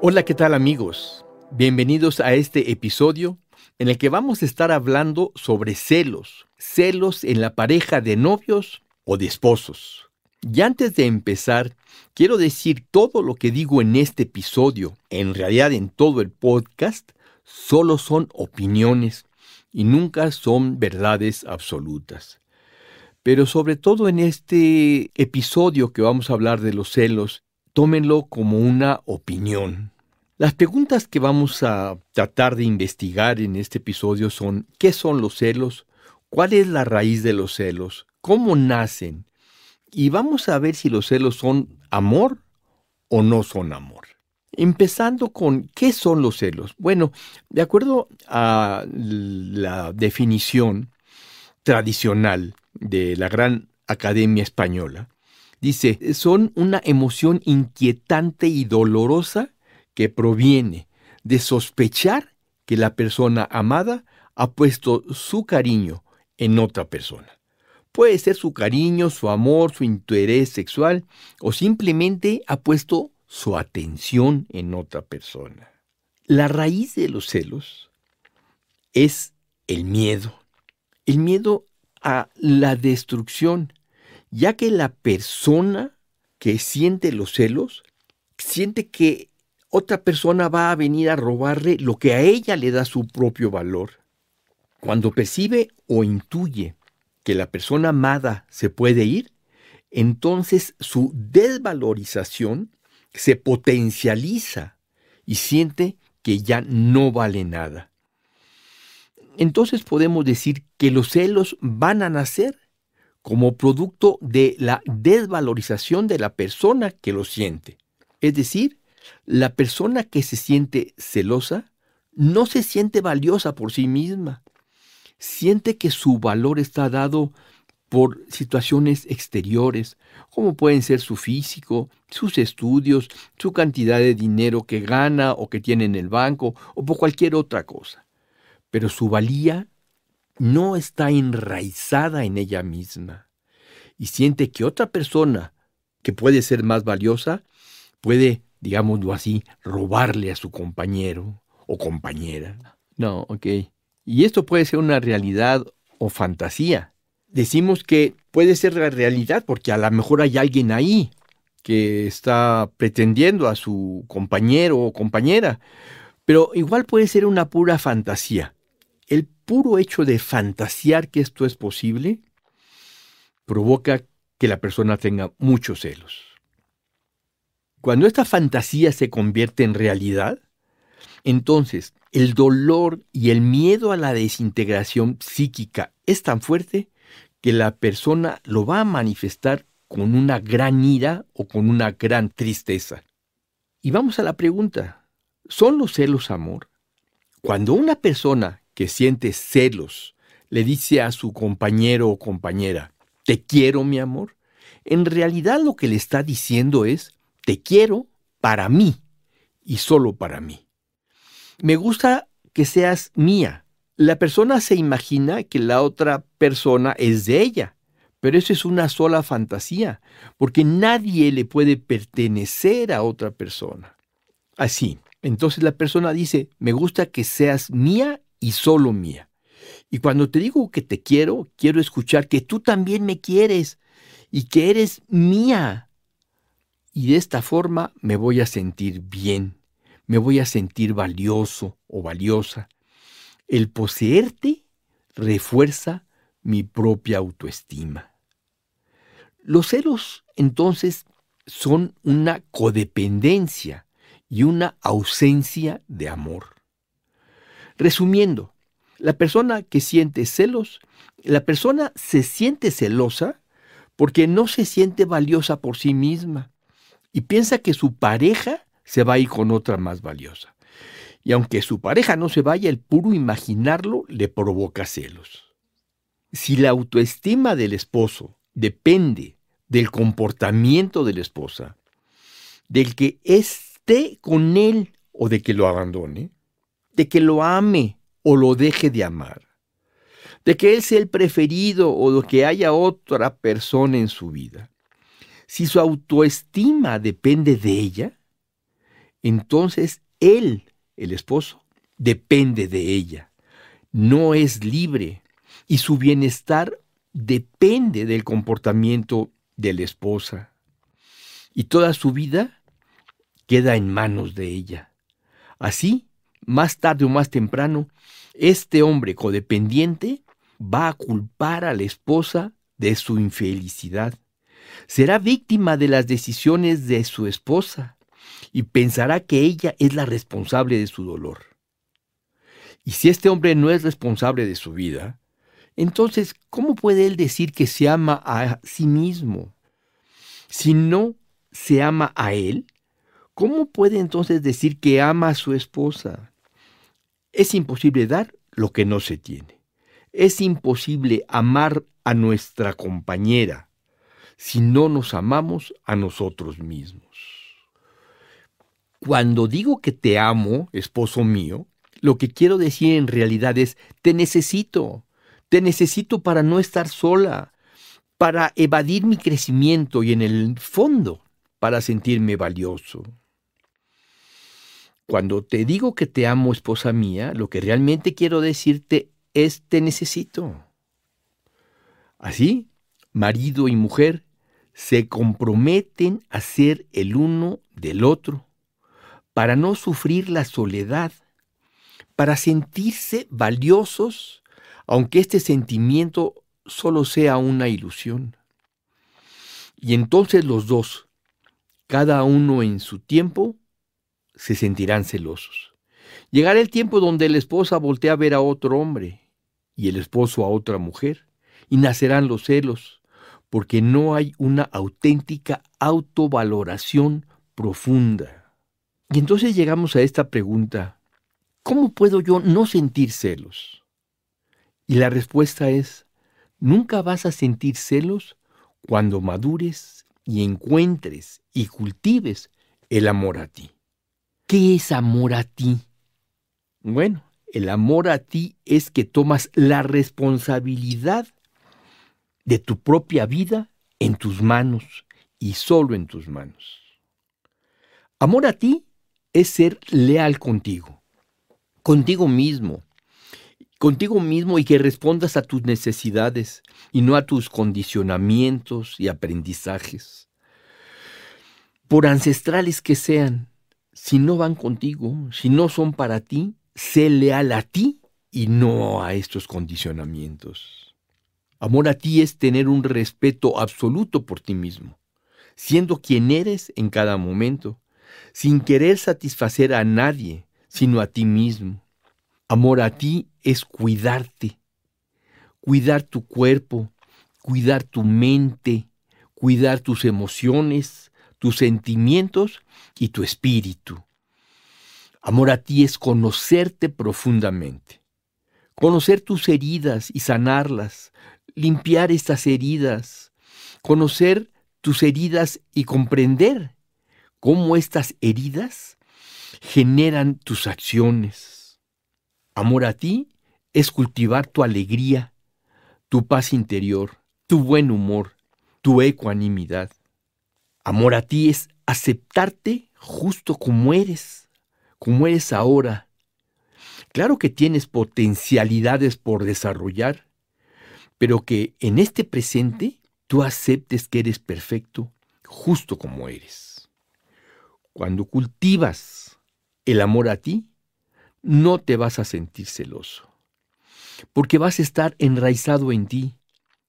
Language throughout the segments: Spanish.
Hola, ¿qué tal amigos? Bienvenidos a este episodio en el que vamos a estar hablando sobre celos, celos en la pareja de novios o de esposos. Y antes de empezar, quiero decir todo lo que digo en este episodio, en realidad en todo el podcast, solo son opiniones y nunca son verdades absolutas. Pero sobre todo en este episodio que vamos a hablar de los celos, tómenlo como una opinión. Las preguntas que vamos a tratar de investigar en este episodio son ¿qué son los celos? ¿Cuál es la raíz de los celos? ¿Cómo nacen? Y vamos a ver si los celos son amor o no son amor. Empezando con ¿qué son los celos? Bueno, de acuerdo a la definición tradicional de la gran Academia Española, Dice, son una emoción inquietante y dolorosa que proviene de sospechar que la persona amada ha puesto su cariño en otra persona. Puede ser su cariño, su amor, su interés sexual o simplemente ha puesto su atención en otra persona. La raíz de los celos es el miedo. El miedo a la destrucción, ya que la persona que siente los celos siente que otra persona va a venir a robarle lo que a ella le da su propio valor. Cuando percibe o intuye que la persona amada se puede ir, entonces su desvalorización se potencializa y siente que ya no vale nada. Entonces podemos decir que los celos van a nacer como producto de la desvalorización de la persona que lo siente. Es decir, la persona que se siente celosa no se siente valiosa por sí misma. Siente que su valor está dado por situaciones exteriores, como pueden ser su físico, sus estudios, su cantidad de dinero que gana o que tiene en el banco, o por cualquier otra cosa. Pero su valía no está enraizada en ella misma y siente que otra persona que puede ser más valiosa puede, digámoslo así, robarle a su compañero o compañera. No, ok. Y esto puede ser una realidad o fantasía. Decimos que puede ser la realidad porque a lo mejor hay alguien ahí que está pretendiendo a su compañero o compañera, pero igual puede ser una pura fantasía el puro hecho de fantasear que esto es posible provoca que la persona tenga muchos celos. Cuando esta fantasía se convierte en realidad, entonces el dolor y el miedo a la desintegración psíquica es tan fuerte que la persona lo va a manifestar con una gran ira o con una gran tristeza. Y vamos a la pregunta, ¿son los celos amor? Cuando una persona que siente celos le dice a su compañero o compañera, te quiero mi amor, en realidad lo que le está diciendo es, te quiero para mí y solo para mí. Me gusta que seas mía. La persona se imagina que la otra persona es de ella, pero eso es una sola fantasía, porque nadie le puede pertenecer a otra persona. Así, entonces la persona dice, me gusta que seas mía y solo mía. Y cuando te digo que te quiero, quiero escuchar que tú también me quieres y que eres mía. Y de esta forma me voy a sentir bien, me voy a sentir valioso o valiosa. El poseerte refuerza mi propia autoestima. Los celos, entonces, son una codependencia y una ausencia de amor. Resumiendo, la persona que siente celos, la persona se siente celosa porque no se siente valiosa por sí misma y piensa que su pareja se va a ir con otra más valiosa. Y aunque su pareja no se vaya, el puro imaginarlo le provoca celos. Si la autoestima del esposo depende del comportamiento de la esposa, del que esté con él o de que lo abandone, de que lo ame o lo deje de amar, de que él sea el preferido o de que haya otra persona en su vida. Si su autoestima depende de ella, entonces él, el esposo, depende de ella. No es libre y su bienestar depende del comportamiento de la esposa. Y toda su vida queda en manos de ella. Así, más tarde o más temprano, este hombre codependiente va a culpar a la esposa de su infelicidad. Será víctima de las decisiones de su esposa y pensará que ella es la responsable de su dolor. Y si este hombre no es responsable de su vida, entonces, ¿cómo puede él decir que se ama a sí mismo? Si no se ama a él, ¿cómo puede entonces decir que ama a su esposa? Es imposible dar lo que no se tiene. Es imposible amar a nuestra compañera si no nos amamos a nosotros mismos. Cuando digo que te amo, esposo mío, lo que quiero decir en realidad es, te necesito, te necesito para no estar sola, para evadir mi crecimiento y en el fondo, para sentirme valioso. Cuando te digo que te amo, esposa mía, lo que realmente quiero decirte es te necesito. Así, marido y mujer se comprometen a ser el uno del otro para no sufrir la soledad, para sentirse valiosos, aunque este sentimiento solo sea una ilusión. Y entonces los dos, cada uno en su tiempo, se sentirán celosos. Llegará el tiempo donde la esposa voltea a ver a otro hombre y el esposo a otra mujer, y nacerán los celos, porque no hay una auténtica autovaloración profunda. Y entonces llegamos a esta pregunta, ¿cómo puedo yo no sentir celos? Y la respuesta es, nunca vas a sentir celos cuando madures y encuentres y cultives el amor a ti. ¿Qué es amor a ti? Bueno, el amor a ti es que tomas la responsabilidad de tu propia vida en tus manos y solo en tus manos. Amor a ti es ser leal contigo, contigo mismo, contigo mismo y que respondas a tus necesidades y no a tus condicionamientos y aprendizajes. Por ancestrales que sean, si no van contigo, si no son para ti, sé leal a ti y no a estos condicionamientos. Amor a ti es tener un respeto absoluto por ti mismo, siendo quien eres en cada momento, sin querer satisfacer a nadie, sino a ti mismo. Amor a ti es cuidarte, cuidar tu cuerpo, cuidar tu mente, cuidar tus emociones, tus sentimientos y tu espíritu. Amor a ti es conocerte profundamente, conocer tus heridas y sanarlas, limpiar estas heridas, conocer tus heridas y comprender cómo estas heridas generan tus acciones. Amor a ti es cultivar tu alegría, tu paz interior, tu buen humor, tu ecuanimidad. Amor a ti es aceptarte justo como eres, como eres ahora. Claro que tienes potencialidades por desarrollar, pero que en este presente tú aceptes que eres perfecto justo como eres. Cuando cultivas el amor a ti, no te vas a sentir celoso, porque vas a estar enraizado en ti,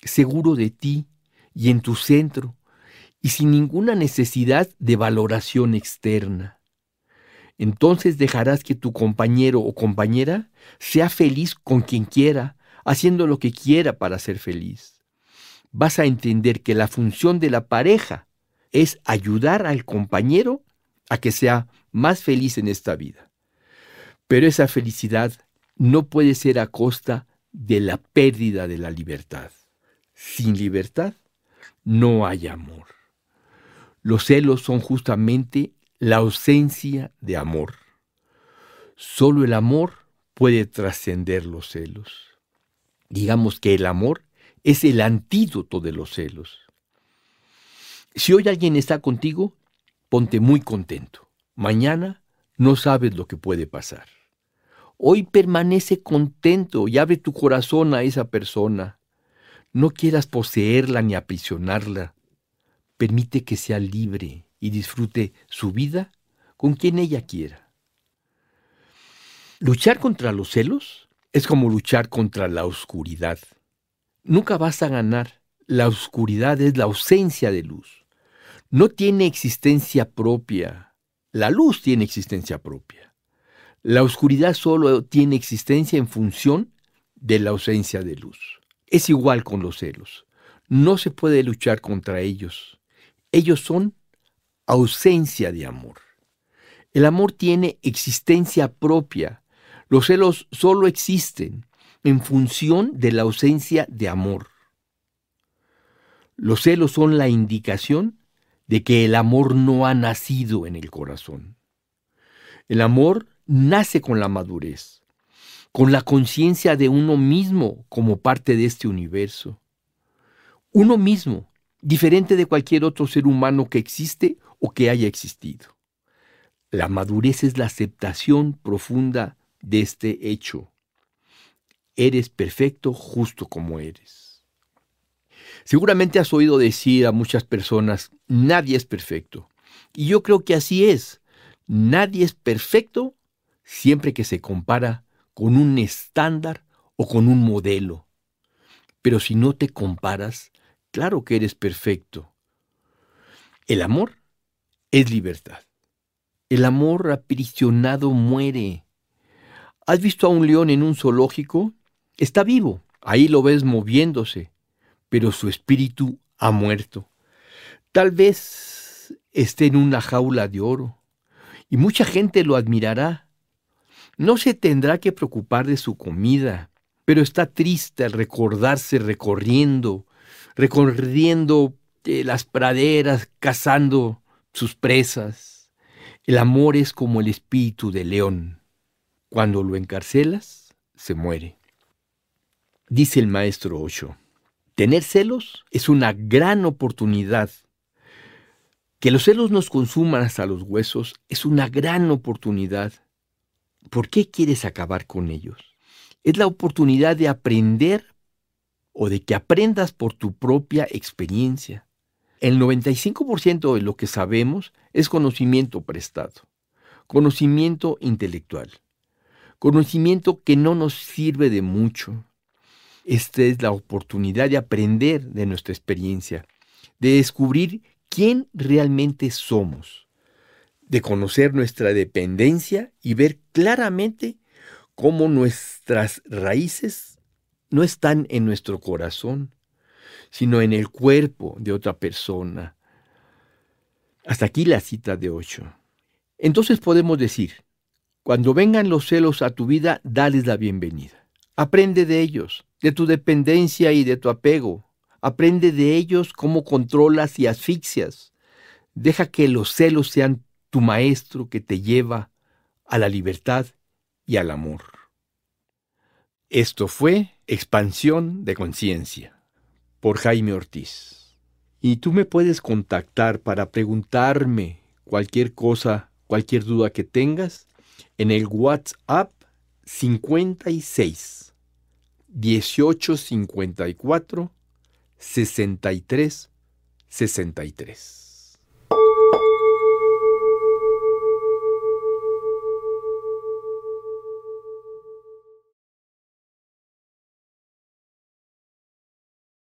seguro de ti y en tu centro, y sin ninguna necesidad de valoración externa. Entonces dejarás que tu compañero o compañera sea feliz con quien quiera, haciendo lo que quiera para ser feliz. Vas a entender que la función de la pareja es ayudar al compañero a que sea más feliz en esta vida. Pero esa felicidad no puede ser a costa de la pérdida de la libertad. Sin libertad no hay amor. Los celos son justamente la ausencia de amor. Solo el amor puede trascender los celos. Digamos que el amor es el antídoto de los celos. Si hoy alguien está contigo, ponte muy contento. Mañana no sabes lo que puede pasar. Hoy permanece contento y abre tu corazón a esa persona. No quieras poseerla ni aprisionarla. Permite que sea libre y disfrute su vida con quien ella quiera. Luchar contra los celos es como luchar contra la oscuridad. Nunca vas a ganar. La oscuridad es la ausencia de luz. No tiene existencia propia. La luz tiene existencia propia. La oscuridad solo tiene existencia en función de la ausencia de luz. Es igual con los celos. No se puede luchar contra ellos. Ellos son ausencia de amor. El amor tiene existencia propia. Los celos solo existen en función de la ausencia de amor. Los celos son la indicación de que el amor no ha nacido en el corazón. El amor nace con la madurez, con la conciencia de uno mismo como parte de este universo. Uno mismo, diferente de cualquier otro ser humano que existe o que haya existido. La madurez es la aceptación profunda de este hecho. Eres perfecto justo como eres. Seguramente has oído decir a muchas personas, nadie es perfecto. Y yo creo que así es. Nadie es perfecto siempre que se compara con un estándar o con un modelo. Pero si no te comparas, claro que eres perfecto. El amor es libertad. El amor aprisionado muere. ¿Has visto a un león en un zoológico? Está vivo, ahí lo ves moviéndose, pero su espíritu ha muerto. Tal vez esté en una jaula de oro, y mucha gente lo admirará. No se tendrá que preocupar de su comida, pero está triste al recordarse recorriendo, recorriendo eh, las praderas, cazando sus presas. El amor es como el espíritu de león. Cuando lo encarcelas, se muere. Dice el maestro Osho, tener celos es una gran oportunidad. Que los celos nos consuman hasta los huesos es una gran oportunidad. ¿Por qué quieres acabar con ellos? Es la oportunidad de aprender o de que aprendas por tu propia experiencia. El 95% de lo que sabemos es conocimiento prestado, conocimiento intelectual, conocimiento que no nos sirve de mucho. Esta es la oportunidad de aprender de nuestra experiencia, de descubrir quién realmente somos, de conocer nuestra dependencia y ver claramente cómo nuestras raíces no están en nuestro corazón, sino en el cuerpo de otra persona. Hasta aquí la cita de ocho. Entonces podemos decir, cuando vengan los celos a tu vida, dales la bienvenida. Aprende de ellos, de tu dependencia y de tu apego. Aprende de ellos cómo controlas y asfixias. Deja que los celos sean tu maestro que te lleva a la libertad y al amor. Esto fue Expansión de Conciencia por Jaime Ortiz. Y tú me puedes contactar para preguntarme cualquier cosa, cualquier duda que tengas en el WhatsApp 56 1854 63 63.